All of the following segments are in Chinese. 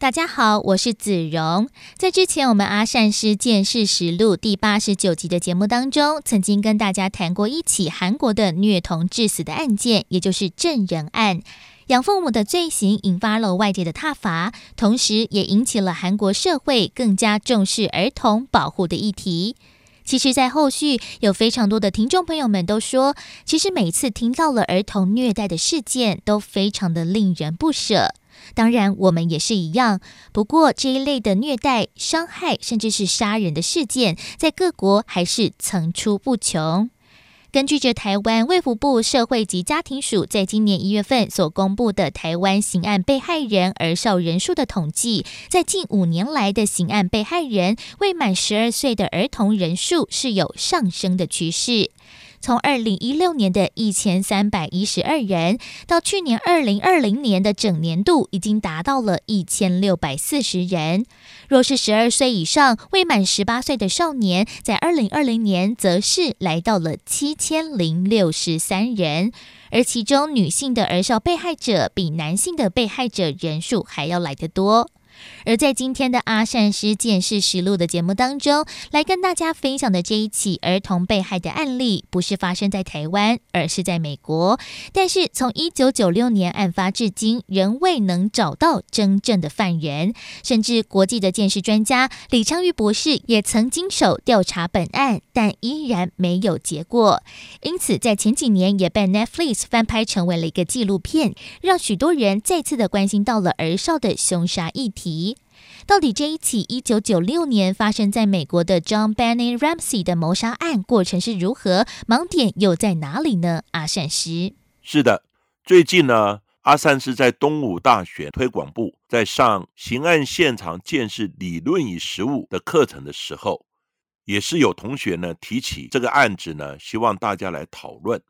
大家好，我是子荣。在之前我们阿善师见识实录第八十九集的节目当中，曾经跟大家谈过一起韩国的虐童致死的案件，也就是证人案。养父母的罪行引发了外界的挞伐，同时也引起了韩国社会更加重视儿童保护的议题。其实，在后续有非常多的听众朋友们都说，其实每次听到了儿童虐待的事件，都非常的令人不舍。当然，我们也是一样。不过，这一类的虐待、伤害，甚至是杀人的事件，在各国还是层出不穷。根据着台湾卫福部社会及家庭署在今年一月份所公布的台湾刑案被害人儿少人数的统计，在近五年来的刑案被害人未满十二岁的儿童人数是有上升的趋势。从二零一六年的一千三百一十二人，到去年二零二零年的整年度，已经达到了一千六百四十人。若是十二岁以上未满十八岁的少年，在二零二零年则是来到了七千零六十三人，而其中女性的儿少被害者比男性的被害者人数还要来得多。而在今天的阿善师见识实录的节目当中，来跟大家分享的这一起儿童被害的案例，不是发生在台湾，而是在美国。但是从一九九六年案发至今，仍未能找到真正的犯人，甚至国际的见识专家李昌钰博士也曾经手调查本案，但依然没有结果。因此，在前几年也被 Netflix 翻拍成为了一个纪录片，让许多人再次的关心到了儿少的凶杀议题。到底这一起一九九六年发生在美国的 John Benny Ramsey 的谋杀案过程是如何？盲点又在哪里呢？阿善师是的，最近呢，阿善师在东吴大学推广部在上刑案现场见识理论与实务的课程的时候，也是有同学呢提起这个案子呢，希望大家来讨论。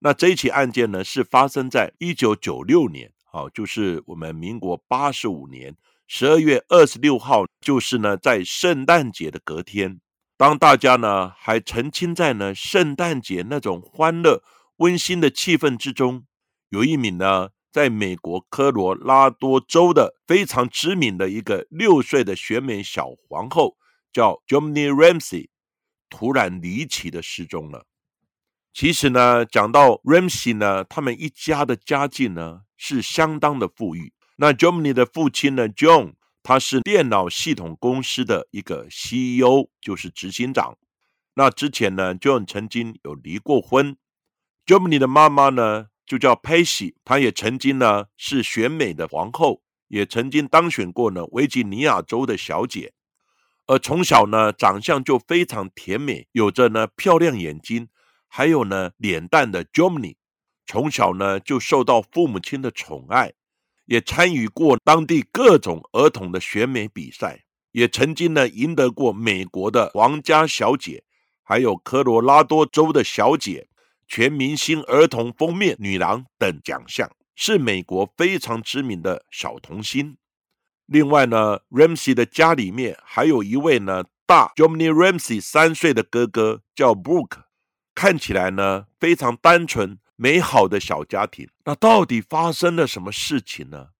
那这一起案件呢，是发生在一九九六年，好，就是我们民国八十五年。十二月二十六号，就是呢，在圣诞节的隔天，当大家呢还沉浸在呢圣诞节那种欢乐温馨的气氛之中，有一名呢在美国科罗拉多州的非常知名的一个六岁的选美小皇后，叫 Jomny Ramsey，突然离奇的失踪了。其实呢，讲到 Ramsey 呢，他们一家的家境呢是相当的富裕。那 Germany 的父亲呢？John，他是电脑系统公司的一个 CEO，就是执行长。那之前呢，John 曾经有离过婚。Germany 的妈妈呢，就叫 Pacey，她也曾经呢是选美的皇后，也曾经当选过呢维吉尼亚州的小姐。而从小呢，长相就非常甜美，有着呢漂亮眼睛，还有呢脸蛋的 Germany，从小呢就受到父母亲的宠爱。也参与过当地各种儿童的选美比赛，也曾经呢赢得过美国的皇家小姐，还有科罗拉多州的小姐、全明星儿童封面女郎等奖项，是美国非常知名的小童星。另外呢，Ramsey 的家里面还有一位呢大 Jomny Ramsey 三岁的哥哥叫 Brooke，看起来呢非常单纯。美好的小家庭，那到底发生了什么事情呢？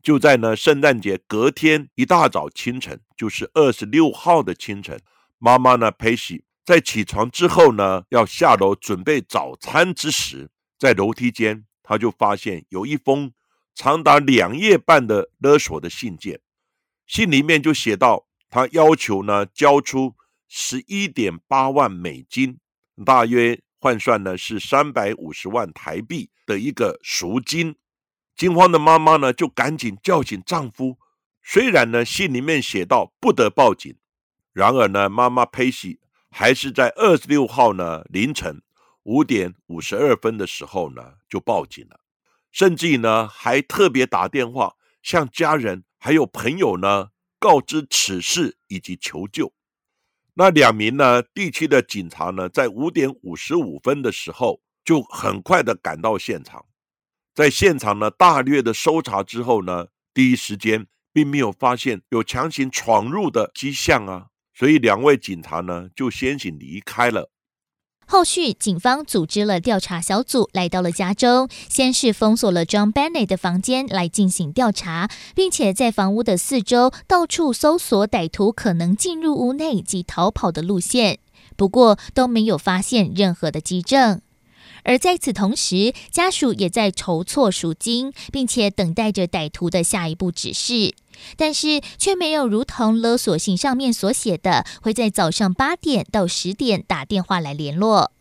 就在呢圣诞节隔天一大早清晨，就是二十六号的清晨，妈妈呢佩西在起床之后呢，要下楼准备早餐之时，在楼梯间，他就发现有一封长达两页半的勒索的信件，信里面就写到，他要求呢交出十一点八万美金，大约。换算呢是三百五十万台币的一个赎金，惊慌的妈妈呢就赶紧叫醒丈夫。虽然呢信里面写到不得报警，然而呢妈妈佩西还是在二十六号呢凌晨五点五十二分的时候呢就报警了，甚至呢还特别打电话向家人还有朋友呢告知此事以及求救。那两名呢地区的警察呢，在五点五十五分的时候，就很快的赶到现场，在现场呢大略的搜查之后呢，第一时间并没有发现有强行闯入的迹象啊，所以两位警察呢就先行离开了。后续，警方组织了调查小组来到了家中，先是封锁了 John Bennett 的房间来进行调查，并且在房屋的四周到处搜索歹徒可能进入屋内及逃跑的路线，不过都没有发现任何的迹证。而在此同时，家属也在筹措赎金，并且等待着歹徒的下一步指示，但是却没有如同勒索信上面所写的，会在早上八点到十点打电话来联络。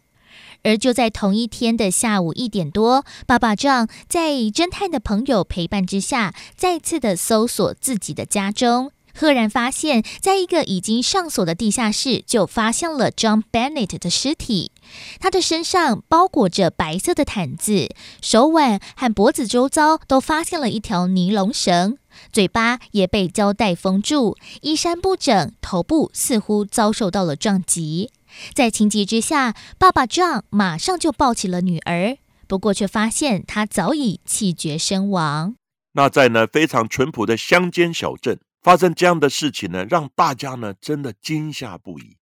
而就在同一天的下午一点多，爸爸丈在侦探的朋友陪伴之下，再次的搜索自己的家中。赫然发现，在一个已经上锁的地下室，就发现了 John Bennett 的尸体。他的身上包裹着白色的毯子，手腕和脖子周遭都发现了一条尼龙绳，嘴巴也被胶带封住，衣衫不整，头部似乎遭受到了撞击。在情急之下，爸爸 John 马上就抱起了女儿，不过却发现她早已气绝身亡。那在呢非常淳朴的乡间小镇。发生这样的事情呢，让大家呢真的惊吓不已。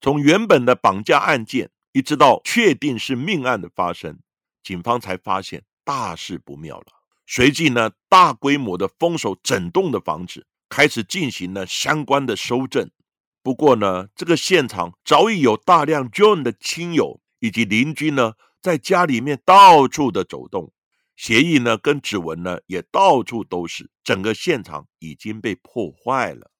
从原本的绑架案件，一直到确定是命案的发生，警方才发现大事不妙了。随即呢，大规模的封锁整栋的房子，开始进行了相关的搜证。不过呢，这个现场早已有大量 John 的亲友以及邻居呢，在家里面到处的走动。协议呢，跟指纹呢，也到处都是，整个现场已经被破坏了。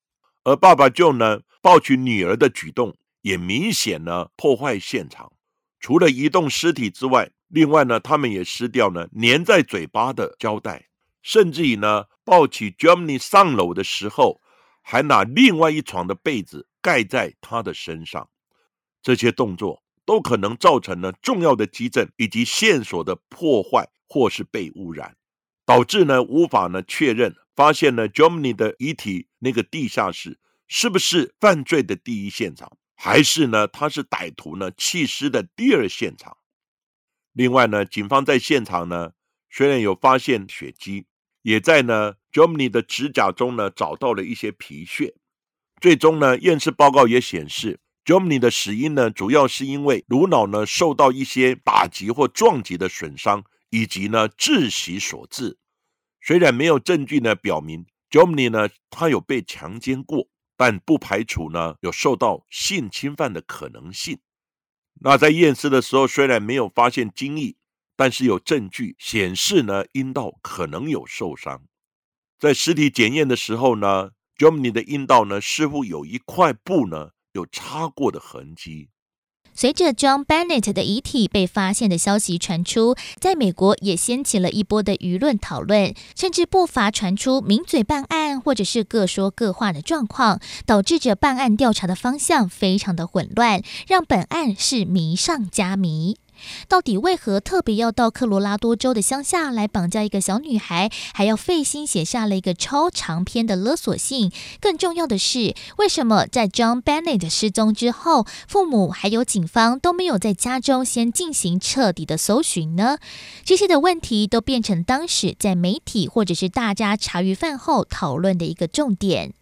而爸爸就呢，抱取女儿的举动，也明显呢破坏现场。除了移动尸体之外，另外呢，他们也撕掉呢粘在嘴巴的胶带，甚至于呢，抱起 Germany 上楼的时候，还拿另外一床的被子盖在他的身上。这些动作都可能造成了重要的基证以及线索的破坏。或是被污染，导致呢无法呢确认发现呢 Germany 的遗体那个地下室是不是犯罪的第一现场，还是呢他是歹徒呢弃尸的第二现场？另外呢，警方在现场呢虽然有发现血迹，也在呢 Germany 的指甲中呢找到了一些皮屑。最终呢验尸报告也显示，Germany 的死因呢主要是因为颅脑呢受到一些打击或撞击的损伤。以及呢窒息所致，虽然没有证据呢表明 Jomny 呢他有被强奸过，但不排除呢有受到性侵犯的可能性。那在验尸的时候，虽然没有发现精液，但是有证据显示呢阴道可能有受伤。在尸体检验的时候呢，Jomny 的阴道呢似乎有一块布呢有插过的痕迹。随着 John Bennett 的遗体被发现的消息传出，在美国也掀起了一波的舆论讨论，甚至不乏传出名嘴办案或者是各说各话的状况，导致着办案调查的方向非常的混乱，让本案是迷上加迷。到底为何特别要到科罗拉多州的乡下来绑架一个小女孩，还要费心写下了一个超长篇的勒索信？更重要的是，为什么在 John Bennett 失踪之后，父母还有警方都没有在家中先进行彻底的搜寻呢？这些的问题都变成当时在媒体或者是大家茶余饭后讨论的一个重点。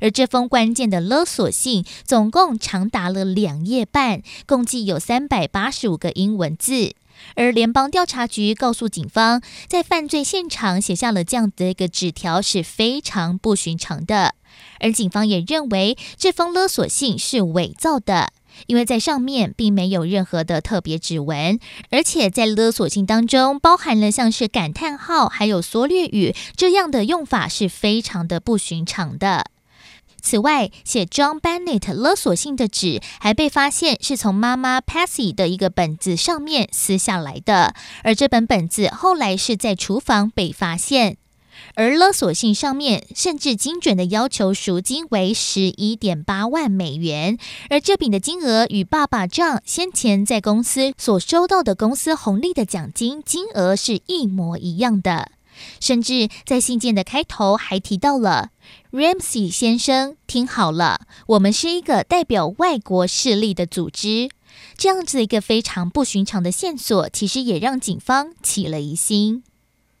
而这封关键的勒索信总共长达了两页半，共计有三百八十五个英文字。而联邦调查局告诉警方，在犯罪现场写下了这样的一个纸条是非常不寻常的。而警方也认为这封勒索信是伪造的，因为在上面并没有任何的特别指纹，而且在勒索信当中包含了像是感叹号还有缩略语这样的用法是非常的不寻常的。此外，写 John Bennett 勒索信的纸还被发现是从妈妈 Patsy 的一个本子上面撕下来的，而这本本子后来是在厨房被发现。而勒索信上面甚至精准的要求赎金为十一点八万美元，而这笔的金额与爸爸 jon 先前在公司所收到的公司红利的奖金金额是一模一样的。甚至在信件的开头还提到了 Ramsey 先生，听好了，我们是一个代表外国势力的组织。这样子一个非常不寻常的线索，其实也让警方起了疑心。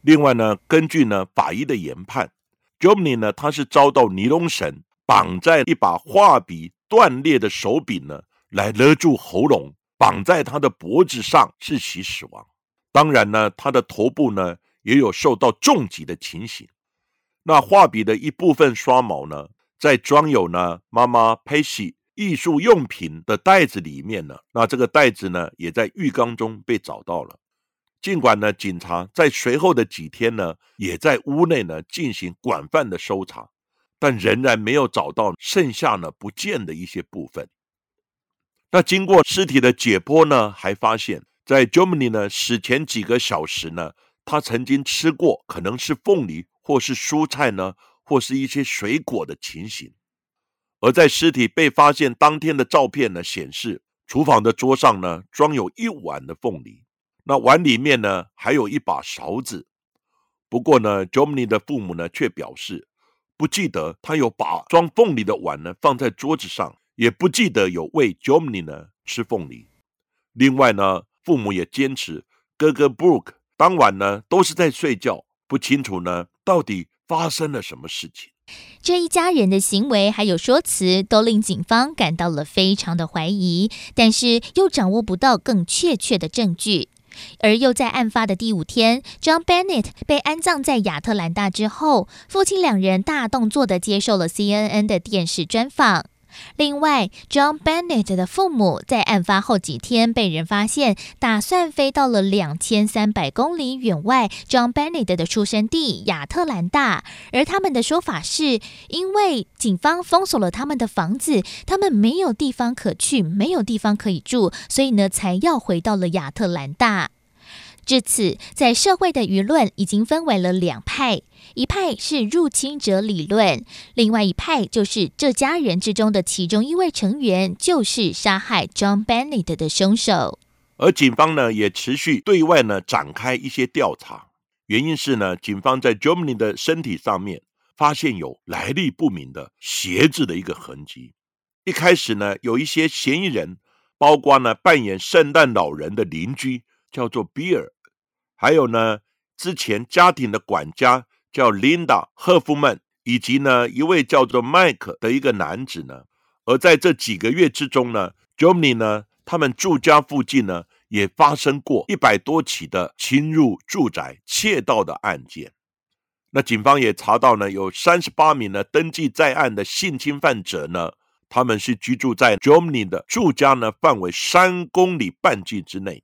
另外呢，根据呢法医的研判，Jomny 呢他是遭到尼龙绳绑在一把画笔断裂的手柄呢，来勒住喉咙，绑在他的脖子上窒息死亡。当然呢，他的头部呢也有受到重击的情形。那画笔的一部分刷毛呢，在装有呢妈妈 p a c y 艺术用品的袋子里面呢，那这个袋子呢也在浴缸中被找到了。尽管呢，警察在随后的几天呢，也在屋内呢进行广泛的搜查，但仍然没有找到剩下呢不见的一些部分。那经过尸体的解剖呢，还发现，在 Germany 呢死前几个小时呢，他曾经吃过可能是凤梨或是蔬菜呢，或是一些水果的情形。而在尸体被发现当天的照片呢，显示厨房的桌上呢装有一碗的凤梨。那碗里面呢，还有一把勺子。不过呢，Jomny 的父母呢却表示不记得他有把装凤梨的碗呢放在桌子上，也不记得有喂 Jomny 呢吃凤梨。另外呢，父母也坚持哥哥 Brooke 当晚呢都是在睡觉，不清楚呢到底发生了什么事情。这一家人的行为还有说辞，都令警方感到了非常的怀疑，但是又掌握不到更确切的证据。而又在案发的第五天，John Bennett 被安葬在亚特兰大之后，父亲两人大动作的接受了 CNN 的电视专访。另外，John Bennett 的父母在案发后几天被人发现，打算飞到了两千三百公里远外 John Bennett 的出生地亚特兰大。而他们的说法是，因为警方封锁了他们的房子，他们没有地方可去，没有地方可以住，所以呢，才要回到了亚特兰大。至此，在社会的舆论已经分为了两派，一派是入侵者理论，另外一派就是这家人之中的其中一位成员就是杀害 John Bennett 的凶手。而警方呢，也持续对外呢展开一些调查，原因是呢，警方在 Germany 的身体上面发现有来历不明的鞋子的一个痕迹。一开始呢，有一些嫌疑人，包括呢扮演圣诞老人的邻居叫做比尔。还有呢，之前家庭的管家叫 Linda 赫夫曼，以及呢一位叫做麦克的一个男子呢。而在这几个月之中呢 j o m n y 呢，他们住家附近呢也发生过一百多起的侵入住宅窃盗的案件。那警方也查到呢，有三十八名呢登记在案的性侵犯者呢，他们是居住在 j o m n y 的住家呢范围三公里半径之内。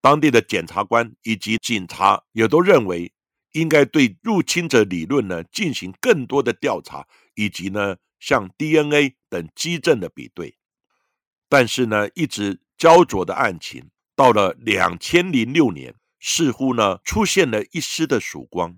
当地的检察官以及警察也都认为，应该对入侵者理论呢进行更多的调查，以及呢像 DNA 等基证的比对。但是呢，一直焦灼的案情到了两千零六年，似乎呢出现了一丝的曙光。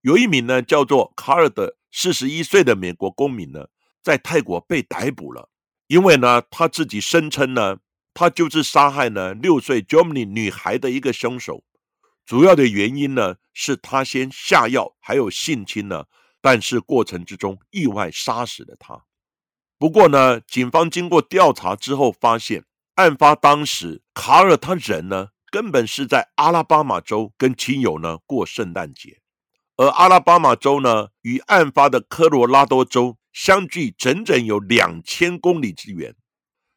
有一名呢叫做卡尔的四十一岁的美国公民呢，在泰国被逮捕了，因为呢他自己声称呢。他就是杀害呢六岁 Germany 女孩的一个凶手，主要的原因呢是他先下药，还有性侵呢，但是过程之中意外杀死了他。不过呢，警方经过调查之后发现，案发当时卡尔他人呢根本是在阿拉巴马州跟亲友呢过圣诞节，而阿拉巴马州呢与案发的科罗拉多州相距整整有两千公里之远。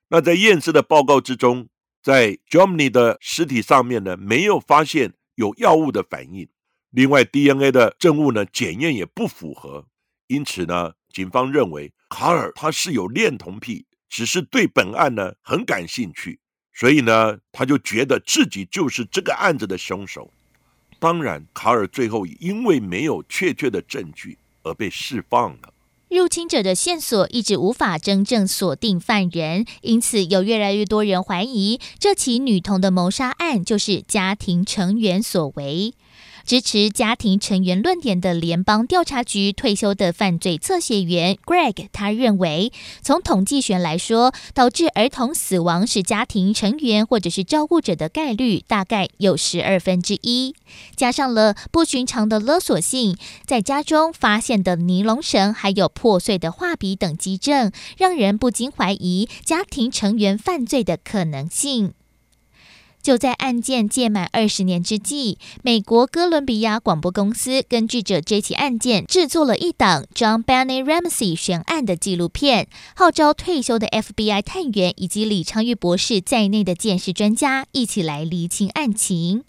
那在验尸的报告之中，在 Jomny 的尸体上面呢，没有发现有药物的反应。另外，DNA 的证物呢，检验也不符合。因此呢，警方认为卡尔他是有恋童癖，只是对本案呢很感兴趣，所以呢，他就觉得自己就是这个案子的凶手。当然，卡尔最后因为没有确切的证据而被释放了。入侵者的线索一直无法真正锁定犯人，因此有越来越多人怀疑这起女童的谋杀案就是家庭成员所为。支持家庭成员论点的联邦调查局退休的犯罪测写员 Greg，他认为，从统计学来说，导致儿童死亡是家庭成员或者是照顾者的概率大概有十二分之一。加上了不寻常的勒索性，在家中发现的尼龙绳，还有破碎的画笔等基证，让人不禁怀疑家庭成员犯罪的可能性。就在案件届满二十年之际，美国哥伦比亚广播公司根据着这起案件制作了一档 John Benny Ramsey 悬案的纪录片，号召退休的 FBI 探员以及李昌钰博士在内的鉴识专家一起来厘清案情。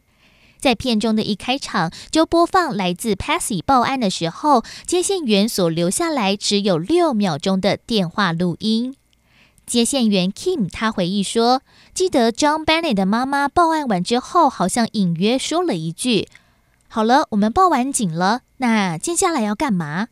在片中的一开场就播放来自 Passy 报案的时候，接线员所留下来只有六秒钟的电话录音。接线员 Kim 他回忆说：“记得 John Bennett 的妈妈报案完之后，好像隐约说了一句：‘好了，我们报完警了，那接下来要干嘛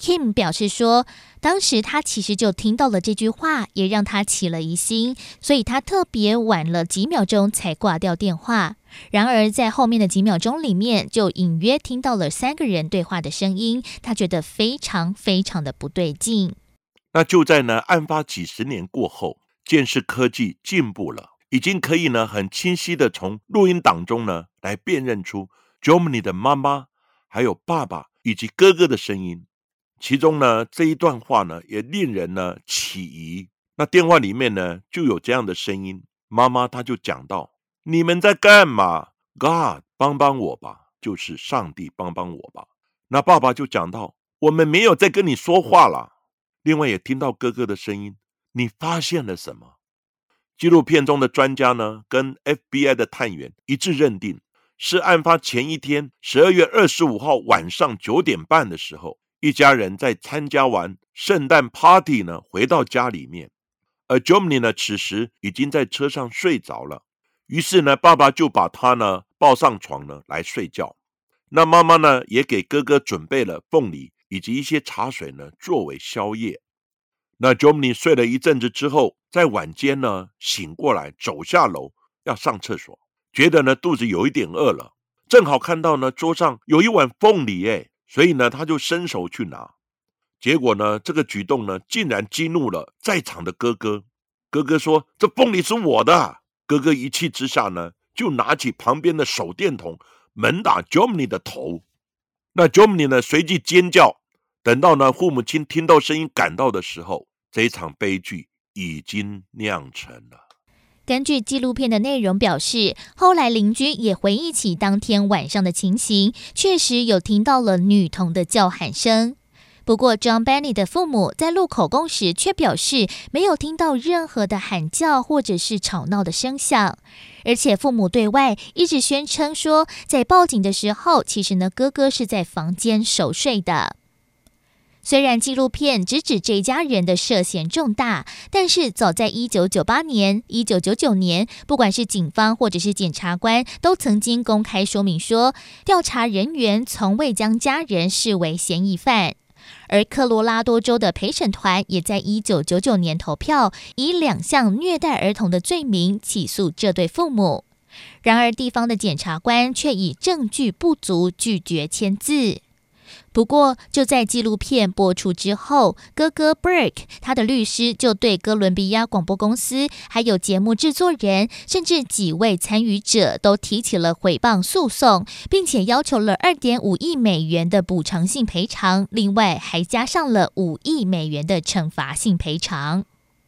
？’”Kim 表示说，当时他其实就听到了这句话，也让他起了疑心，所以他特别晚了几秒钟才挂掉电话。然而在后面的几秒钟里面，就隐约听到了三个人对话的声音，他觉得非常非常的不对劲。那就在呢，案发几十年过后，监视科技进步了，已经可以呢很清晰的从录音档中呢来辨认出 Jomny 的妈妈、还有爸爸以及哥哥的声音。其中呢这一段话呢也令人呢起疑。那电话里面呢就有这样的声音，妈妈她就讲到：“你们在干嘛？God 帮帮我吧，就是上帝帮帮我吧。”那爸爸就讲到：“我们没有在跟你说话了。”另外也听到哥哥的声音，你发现了什么？纪录片中的专家呢，跟 FBI 的探员一致认定，是案发前一天，十二月二十五号晚上九点半的时候，一家人在参加完圣诞 party 呢，回到家里面，而 Jomny 呢，此时已经在车上睡着了，于是呢，爸爸就把他呢抱上床呢来睡觉，那妈妈呢也给哥哥准备了凤梨。以及一些茶水呢，作为宵夜。那 Jomny 睡了一阵子之后，在晚间呢醒过来，走下楼要上厕所，觉得呢肚子有一点饿了，正好看到呢桌上有一碗凤梨，哎，所以呢他就伸手去拿，结果呢这个举动呢竟然激怒了在场的哥哥。哥哥说：“这凤梨是我的。”哥哥一气之下呢就拿起旁边的手电筒，猛打 Jomny 的头。那 Jomny 呢随即尖叫。等到呢，父母亲听到声音赶到的时候，这一场悲剧已经酿成了。根据纪录片的内容表示，后来邻居也回忆起当天晚上的情形，确实有听到了女童的叫喊声。不过，John Benny 的父母在录口供时却表示没有听到任何的喊叫或者是吵闹的声响，而且父母对外一直宣称说，在报警的时候，其实呢哥哥是在房间熟睡的。虽然纪录片直指这家人的涉嫌重大，但是早在一九九八年、一九九九年，不管是警方或者是检察官，都曾经公开说明说，调查人员从未将家人视为嫌疑犯。而科罗拉多州的陪审团也在一九九九年投票，以两项虐待儿童的罪名起诉这对父母。然而，地方的检察官却以证据不足拒绝签字。不过，就在纪录片播出之后，哥哥 Burke 他的律师就对哥伦比亚广播公司、还有节目制作人，甚至几位参与者都提起了诽谤诉讼，并且要求了二点五亿美元的补偿性赔偿，另外还加上了五亿美元的惩罚性赔偿。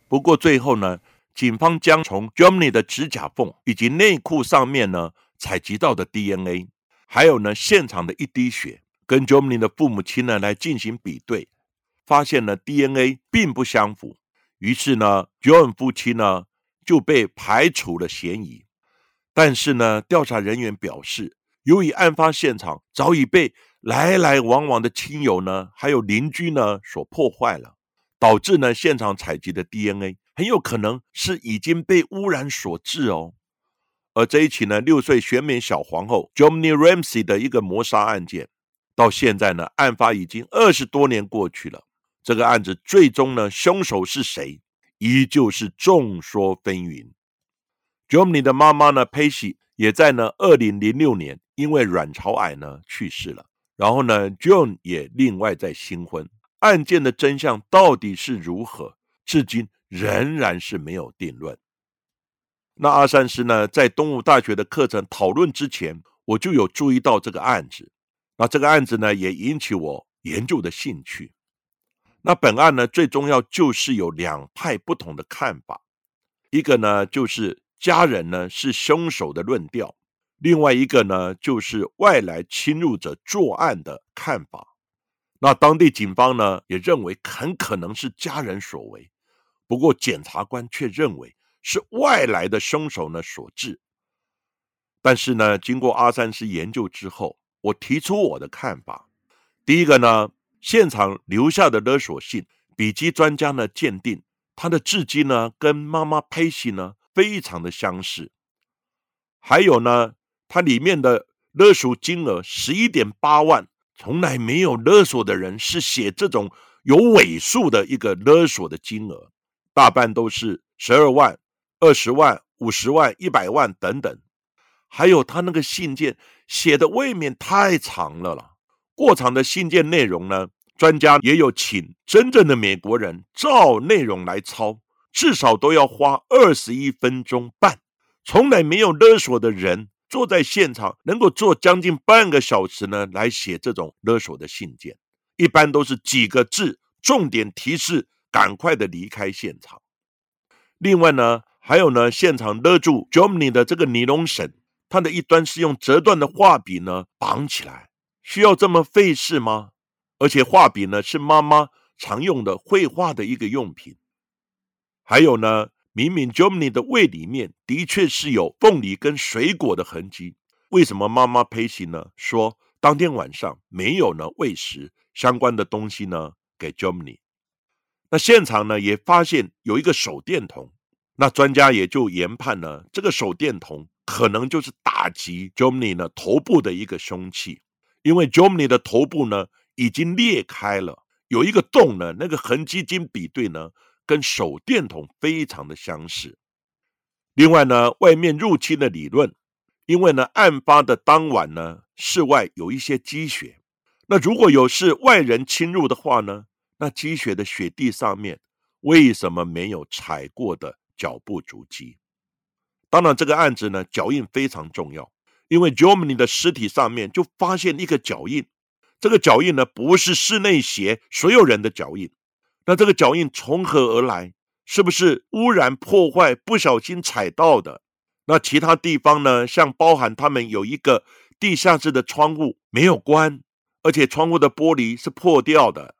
不过最后呢，警方将从 Jomny 的指甲缝以及内裤上面呢采集到的 DNA，还有呢现场的一滴血。跟 Jomny 的父母亲呢来进行比对，发现呢 DNA 并不相符，于是呢 j o h n 夫妻呢就被排除了嫌疑。但是呢，调查人员表示，由于案发现场早已被来来往往的亲友呢还有邻居呢所破坏了，导致呢现场采集的 DNA 很有可能是已经被污染所致哦。而这一起呢六岁选美小皇后 Jomny Ramsey 的一个谋杀案件。到现在呢，案发已经二十多年过去了。这个案子最终呢，凶手是谁，依旧是众说纷纭。Jomny 的妈妈呢，，Pacy 也在呢，二零零六年因为卵巢癌呢去世了，然后呢，John 也另外在新婚。案件的真相到底是如何，至今仍然是没有定论。那阿三师呢，在东吴大学的课程讨论之前，我就有注意到这个案子。那这个案子呢，也引起我研究的兴趣。那本案呢，最重要就是有两派不同的看法，一个呢就是家人呢是凶手的论调，另外一个呢就是外来侵入者作案的看法。那当地警方呢也认为很可能是家人所为，不过检察官却认为是外来的凶手呢所致。但是呢，经过阿三师研究之后，我提出我的看法。第一个呢，现场留下的勒索信，笔迹专家呢鉴定，他的字迹呢跟妈妈佩西呢非常的相似。还有呢，它里面的勒索金额十一点八万。从来没有勒索的人是写这种有尾数的一个勒索的金额，大半都是十二万、二十万、五十万、一百万等等。还有他那个信件写的未免太长了了，过长的信件内容呢，专家也有请真正的美国人照内容来抄，至少都要花二十一分钟半。从来没有勒索的人。坐在现场能够坐将近半个小时呢，来写这种勒索的信件，一般都是几个字，重点提示，赶快的离开现场。另外呢，还有呢，现场勒住 Jomny 的这个尼龙绳，它的一端是用折断的画笔呢绑起来，需要这么费事吗？而且画笔呢是妈妈常用的绘画的一个用品。还有呢。明明 Jomny 的胃里面的确是有凤梨跟水果的痕迹，为什么妈妈佩西呢？说当天晚上没有呢喂食相关的东西呢给 Jomny。那现场呢也发现有一个手电筒，那专家也就研判呢这个手电筒可能就是打击 Jomny 呢头部的一个凶器，因为 Jomny 的头部呢已经裂开了，有一个洞呢，那个痕迹经比对呢。跟手电筒非常的相似。另外呢，外面入侵的理论，因为呢，案发的当晚呢，室外有一些积雪。那如果有是外人侵入的话呢，那积雪的雪地上面为什么没有踩过的脚步足迹？当然，这个案子呢，脚印非常重要，因为 Germany 的尸体上面就发现一个脚印，这个脚印呢，不是室内鞋所有人的脚印。那这个脚印从何而来？是不是污染破坏不小心踩到的？那其他地方呢？像包含他们有一个地下室的窗户没有关，而且窗户的玻璃是破掉的。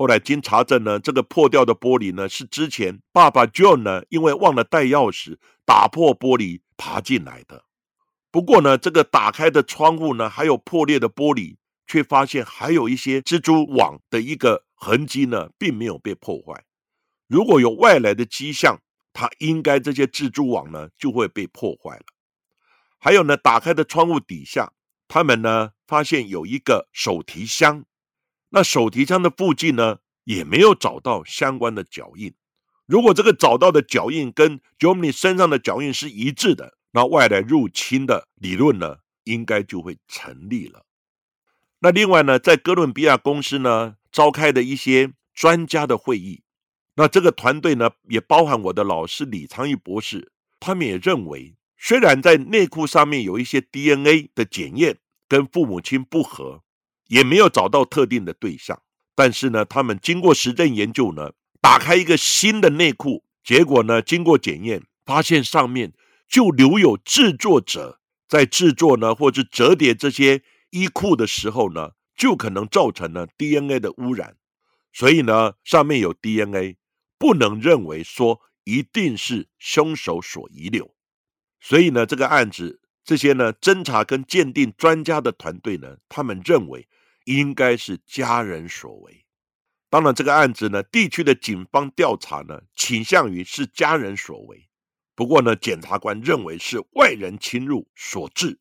后来经查证呢，这个破掉的玻璃呢是之前爸爸 John 呢因为忘了带钥匙打破玻璃爬进来的。不过呢，这个打开的窗户呢还有破裂的玻璃，却发现还有一些蜘蛛网的一个。痕迹呢，并没有被破坏。如果有外来的迹象，它应该这些蜘蛛网呢就会被破坏了。还有呢，打开的窗户底下，他们呢发现有一个手提箱，那手提箱的附近呢也没有找到相关的脚印。如果这个找到的脚印跟 Jomny 身上的脚印是一致的，那外来入侵的理论呢应该就会成立了。那另外呢，在哥伦比亚公司呢。召开的一些专家的会议，那这个团队呢，也包含我的老师李昌钰博士，他们也认为，虽然在内裤上面有一些 DNA 的检验跟父母亲不合，也没有找到特定的对象，但是呢，他们经过实证研究呢，打开一个新的内裤，结果呢，经过检验，发现上面就留有制作者在制作呢，或者折叠这些衣裤的时候呢。就可能造成了 DNA 的污染，所以呢，上面有 DNA，不能认为说一定是凶手所遗留。所以呢，这个案子这些呢侦查跟鉴定专家的团队呢，他们认为应该是家人所为。当然，这个案子呢，地区的警方调查呢，倾向于是家人所为。不过呢，检察官认为是外人侵入所致。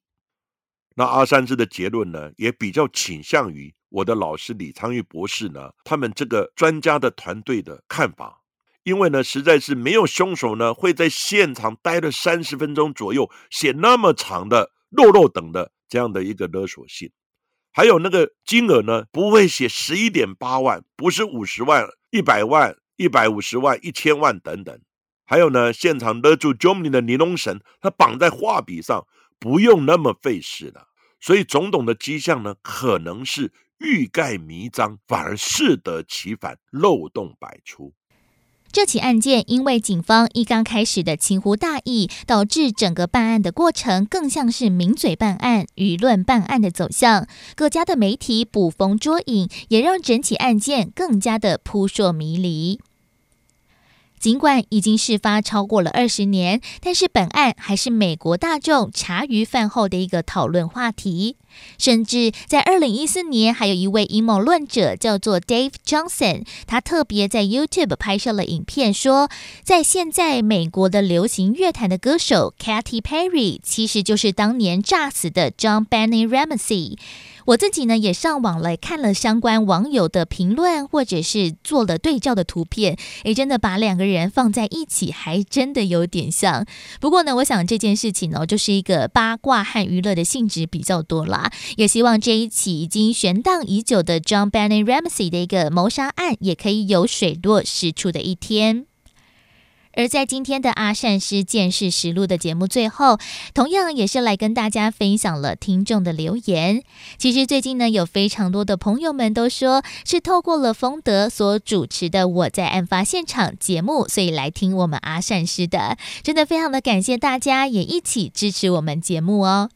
那阿三枝的结论呢，也比较倾向于我的老师李昌钰博士呢，他们这个专家的团队的看法，因为呢，实在是没有凶手呢会在现场待了三十分钟左右，写那么长的肉肉等的这样的一个勒索信。还有那个金额呢，不会写十一点八万，不是五十万、一百万、一百五十万、一千万等等。还有呢，现场勒住 Jomny 的尼龙绳，它绑在画笔上，不用那么费事了。所以种种的迹象呢，可能是欲盖弥彰，反而适得其反，漏洞百出。这起案件因为警方一刚开始的轻忽大意，导致整个办案的过程更像是名嘴办案、舆论办案的走向。各家的媒体捕风捉影，也让整起案件更加的扑朔迷离。尽管已经事发超过了二十年，但是本案还是美国大众茶余饭后的一个讨论话题。甚至在二零一四年，还有一位阴谋论者叫做 Dave Johnson，他特别在 YouTube 拍摄了影片，说在现在美国的流行乐坛的歌手 Katy Perry，其实就是当年炸死的 John Benny Ramsey。我自己呢也上网来看了相关网友的评论，或者是做了对照的图片，诶，真的把两个人放在一起，还真的有点像。不过呢，我想这件事情呢，就是一个八卦和娱乐的性质比较多啦。也希望这一起已经悬荡已久的 John Benny Ramsey 的一个谋杀案，也可以有水落石出的一天。而在今天的阿善师见识实录的节目最后，同样也是来跟大家分享了听众的留言。其实最近呢，有非常多的朋友们都说是透过了丰德所主持的《我在案发现场》节目，所以来听我们阿善师的，真的非常的感谢大家也一起支持我们节目哦。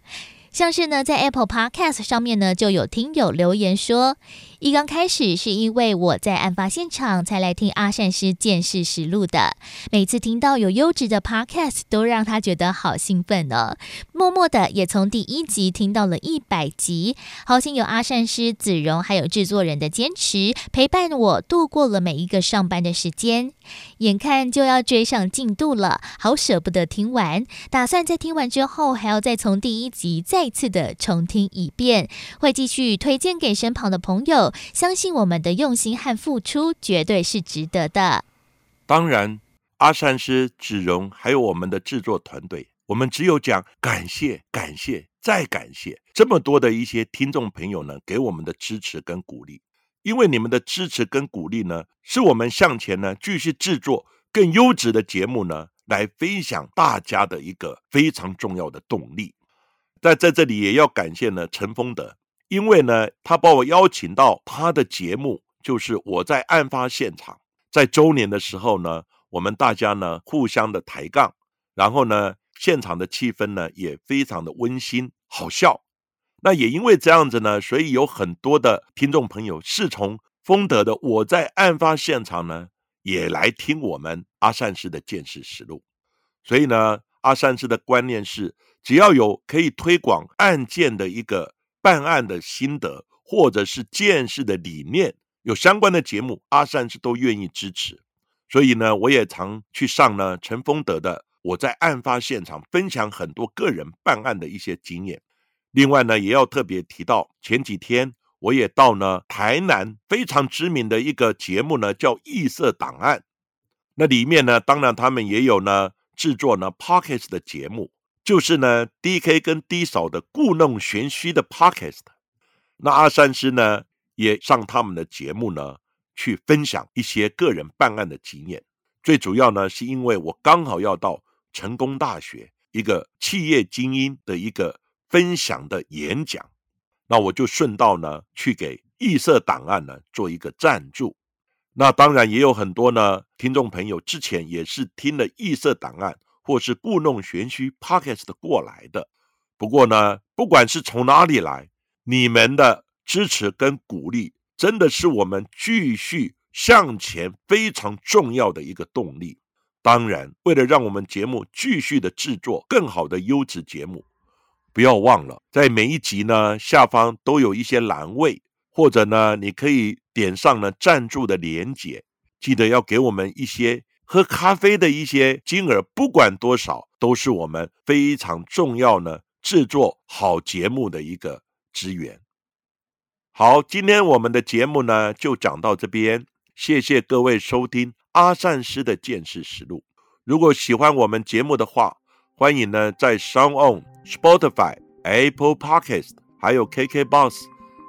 像是呢，在 Apple Podcast 上面呢，就有听友留言说。一刚开始是因为我在案发现场才来听阿善师见识实录的，每次听到有优质的 podcast 都让他觉得好兴奋呢。默默的也从第一集听到了一百集，好幸有阿善师、子荣还有制作人的坚持陪伴我度过了每一个上班的时间。眼看就要追上进度了，好舍不得听完，打算在听完之后还要再从第一集再次的重听一遍，会继续推荐给身旁的朋友。相信我们的用心和付出绝对是值得的。当然，阿善师、子荣还有我们的制作团队，我们只有讲感谢、感谢再感谢这么多的一些听众朋友呢，给我们的支持跟鼓励。因为你们的支持跟鼓励呢，是我们向前呢继续制作更优质的节目呢，来分享大家的一个非常重要的动力。在在这里也要感谢呢陈丰德。因为呢，他把我邀请到他的节目，就是我在案发现场，在周年的时候呢，我们大家呢互相的抬杠，然后呢，现场的气氛呢也非常的温馨好笑。那也因为这样子呢，所以有很多的听众朋友是从丰德的我在案发现场呢，也来听我们阿善师的见识实录。所以呢，阿善师的观念是，只要有可以推广案件的一个。办案的心得，或者是见识的理念，有相关的节目，阿善是都愿意支持。所以呢，我也常去上呢陈丰德的，我在案发现场分享很多个人办案的一些经验。另外呢，也要特别提到，前几天我也到呢台南非常知名的一个节目呢，叫《异色档案》。那里面呢，当然他们也有呢制作呢 Pockets 的节目。就是呢，D K 跟 D 嫂的故弄玄虚的 Podcast，那阿三师呢也上他们的节目呢，去分享一些个人办案的经验。最主要呢，是因为我刚好要到成功大学一个企业精英的一个分享的演讲，那我就顺道呢去给异色档案呢做一个赞助。那当然也有很多呢听众朋友之前也是听了异色档案。或是故弄玄虚 Pockets 过来的，不过呢，不管是从哪里来，你们的支持跟鼓励，真的是我们继续向前非常重要的一个动力。当然，为了让我们节目继续的制作更好的优质节目，不要忘了在每一集呢下方都有一些栏位，或者呢你可以点上呢赞助的连结，记得要给我们一些。喝咖啡的一些金额，不管多少，都是我们非常重要呢制作好节目的一个资源。好，今天我们的节目呢就讲到这边，谢谢各位收听阿善师的见识实录。如果喜欢我们节目的话，欢迎呢在 Sound On、Spotify、Apple Podcast 还有 KKBox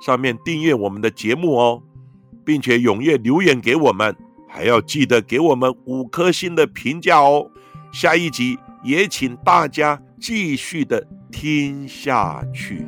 上面订阅我们的节目哦，并且踊跃留言给我们，还要记得给我们五颗星的评价哦。下一集也请大家继续的听下去。